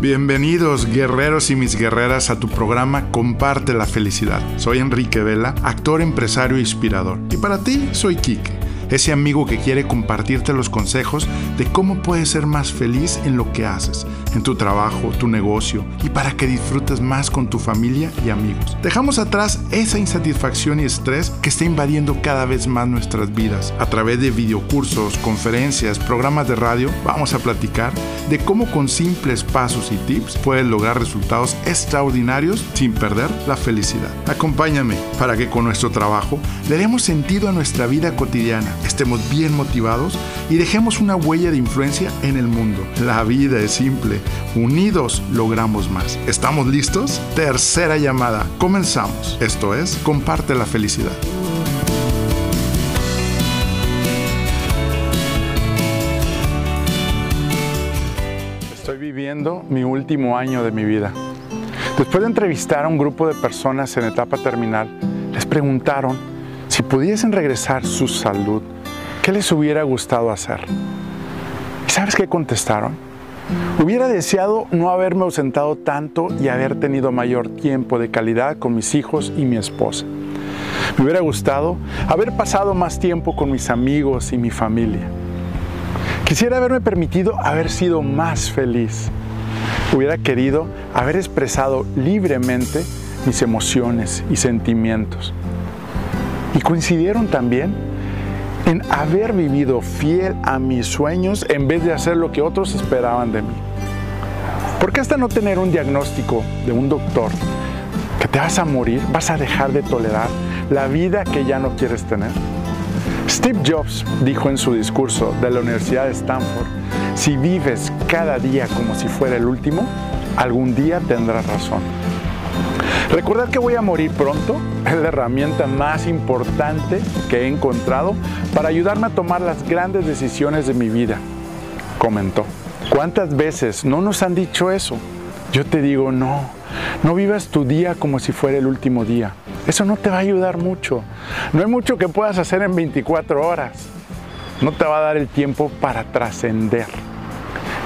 Bienvenidos guerreros y mis guerreras a tu programa Comparte la Felicidad. Soy Enrique Vela, actor, empresario e inspirador. Y para ti soy Quique ese amigo que quiere compartirte los consejos de cómo puedes ser más feliz en lo que haces, en tu trabajo, tu negocio y para que disfrutes más con tu familia y amigos. Dejamos atrás esa insatisfacción y estrés que está invadiendo cada vez más nuestras vidas. A través de videocursos, conferencias, programas de radio, vamos a platicar de cómo con simples pasos y tips puedes lograr resultados extraordinarios sin perder la felicidad. Acompáñame para que con nuestro trabajo le demos sentido a nuestra vida cotidiana estemos bien motivados y dejemos una huella de influencia en el mundo. La vida es simple, unidos logramos más. ¿Estamos listos? Tercera llamada, comenzamos. Esto es, comparte la felicidad. Estoy viviendo mi último año de mi vida. Después de entrevistar a un grupo de personas en etapa terminal, les preguntaron si pudiesen regresar su salud, ¿qué les hubiera gustado hacer? ¿Y sabes qué contestaron? Hubiera deseado no haberme ausentado tanto y haber tenido mayor tiempo de calidad con mis hijos y mi esposa. Me hubiera gustado haber pasado más tiempo con mis amigos y mi familia. Quisiera haberme permitido haber sido más feliz. Hubiera querido haber expresado libremente mis emociones y sentimientos. Y coincidieron también en haber vivido fiel a mis sueños en vez de hacer lo que otros esperaban de mí. Porque hasta no tener un diagnóstico de un doctor que te vas a morir, vas a dejar de tolerar la vida que ya no quieres tener? Steve Jobs dijo en su discurso de la Universidad de Stanford, si vives cada día como si fuera el último, algún día tendrás razón. Recordar que voy a morir pronto es la herramienta más importante que he encontrado para ayudarme a tomar las grandes decisiones de mi vida, comentó. ¿Cuántas veces no nos han dicho eso? Yo te digo, no, no vivas tu día como si fuera el último día. Eso no te va a ayudar mucho. No hay mucho que puedas hacer en 24 horas. No te va a dar el tiempo para trascender.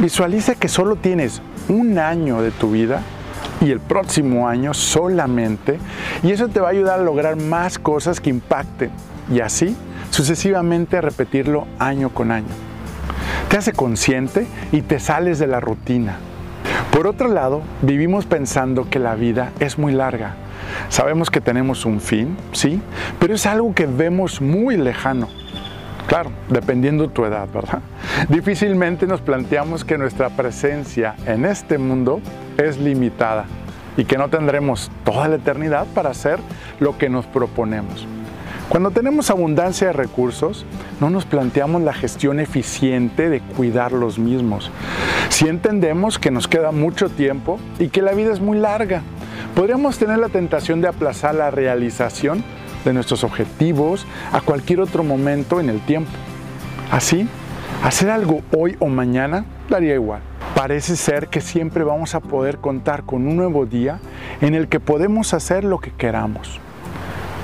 Visualiza que solo tienes un año de tu vida y el próximo año solamente. Y eso te va a ayudar a lograr más cosas que impacten. Y así sucesivamente a repetirlo año con año. Te hace consciente y te sales de la rutina. Por otro lado, vivimos pensando que la vida es muy larga. Sabemos que tenemos un fin, sí, pero es algo que vemos muy lejano. Claro, dependiendo tu edad, ¿verdad? Difícilmente nos planteamos que nuestra presencia en este mundo es limitada y que no tendremos toda la eternidad para hacer lo que nos proponemos. Cuando tenemos abundancia de recursos, no nos planteamos la gestión eficiente de cuidar los mismos. Si entendemos que nos queda mucho tiempo y que la vida es muy larga, podríamos tener la tentación de aplazar la realización de nuestros objetivos a cualquier otro momento en el tiempo. Así, hacer algo hoy o mañana daría igual. Parece ser que siempre vamos a poder contar con un nuevo día en el que podemos hacer lo que queramos.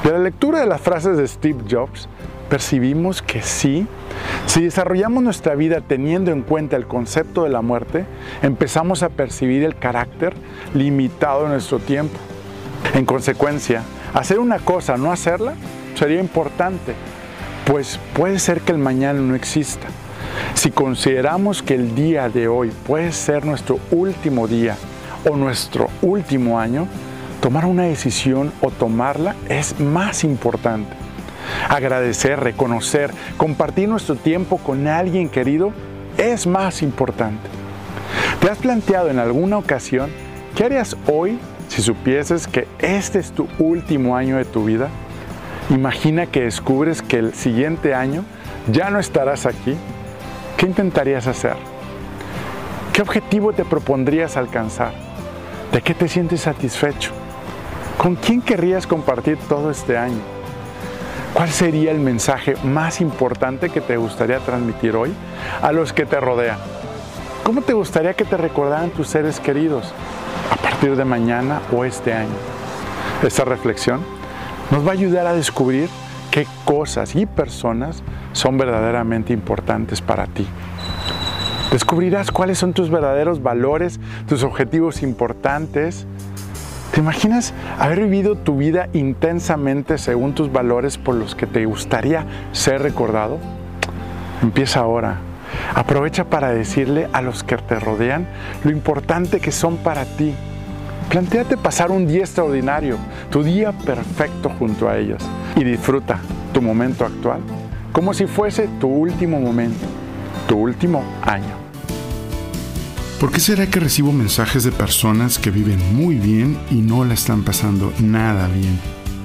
De la lectura de las frases de Steve Jobs, percibimos que sí, si desarrollamos nuestra vida teniendo en cuenta el concepto de la muerte, empezamos a percibir el carácter limitado de nuestro tiempo. En consecuencia, hacer una cosa, no hacerla, sería importante, pues puede ser que el mañana no exista. Si consideramos que el día de hoy puede ser nuestro último día o nuestro último año, tomar una decisión o tomarla es más importante. Agradecer, reconocer, compartir nuestro tiempo con alguien querido es más importante. ¿Te has planteado en alguna ocasión qué harías hoy si supieses que este es tu último año de tu vida? Imagina que descubres que el siguiente año ya no estarás aquí ¿Qué intentarías hacer? ¿Qué objetivo te propondrías alcanzar? ¿De qué te sientes satisfecho? ¿Con quién querrías compartir todo este año? ¿Cuál sería el mensaje más importante que te gustaría transmitir hoy a los que te rodean? ¿Cómo te gustaría que te recordaran tus seres queridos a partir de mañana o este año? Esta reflexión nos va a ayudar a descubrir qué cosas y personas son verdaderamente importantes para ti. Descubrirás cuáles son tus verdaderos valores, tus objetivos importantes. ¿Te imaginas haber vivido tu vida intensamente según tus valores por los que te gustaría ser recordado? Empieza ahora. Aprovecha para decirle a los que te rodean lo importante que son para ti. Plantéate pasar un día extraordinario, tu día perfecto junto a ellos y disfruta tu momento actual como si fuese tu último momento, tu último año. ¿Por qué será que recibo mensajes de personas que viven muy bien y no la están pasando nada bien?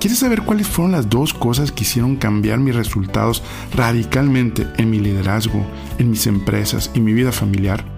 ¿Quieres saber cuáles fueron las dos cosas que hicieron cambiar mis resultados radicalmente en mi liderazgo, en mis empresas y mi vida familiar?